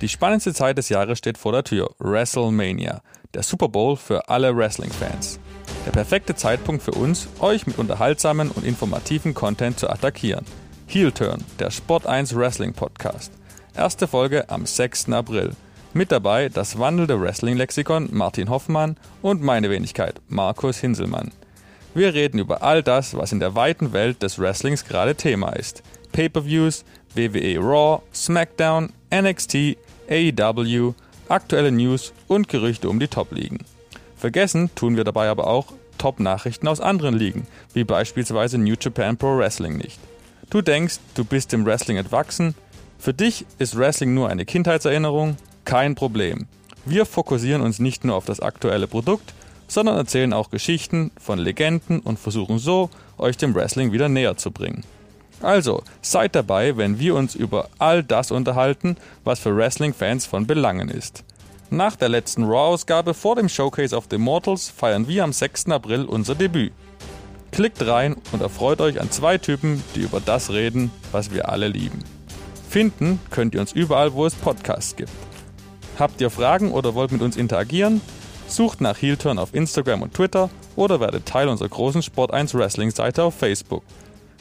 Die spannendste Zeit des Jahres steht vor der Tür. WrestleMania. Der Super Bowl für alle Wrestling-Fans. Der perfekte Zeitpunkt für uns, euch mit unterhaltsamen und informativen Content zu attackieren. Heel Turn, der Sport 1 Wrestling Podcast. Erste Folge am 6. April. Mit dabei das wandelnde Wrestling-Lexikon Martin Hoffmann und meine Wenigkeit Markus Hinselmann. Wir reden über all das, was in der weiten Welt des Wrestlings gerade Thema ist. Pay-per-Views, WWE Raw, SmackDown, NXT, AEW, aktuelle News und Gerüchte um die Top-Ligen. Vergessen tun wir dabei aber auch Top-Nachrichten aus anderen Ligen, wie beispielsweise New Japan Pro Wrestling nicht. Du denkst, du bist dem Wrestling entwachsen? Für dich ist Wrestling nur eine Kindheitserinnerung? Kein Problem. Wir fokussieren uns nicht nur auf das aktuelle Produkt, sondern erzählen auch Geschichten von Legenden und versuchen so, euch dem Wrestling wieder näher zu bringen. Also, seid dabei, wenn wir uns über all das unterhalten, was für Wrestling-Fans von Belangen ist. Nach der letzten Raw-Ausgabe vor dem Showcase of the Immortals feiern wir am 6. April unser Debüt. Klickt rein und erfreut euch an zwei Typen, die über das reden, was wir alle lieben. Finden könnt ihr uns überall, wo es Podcasts gibt. Habt ihr Fragen oder wollt mit uns interagieren? Sucht nach Heelturn auf Instagram und Twitter oder werdet Teil unserer großen Sport 1 Wrestling Seite auf Facebook.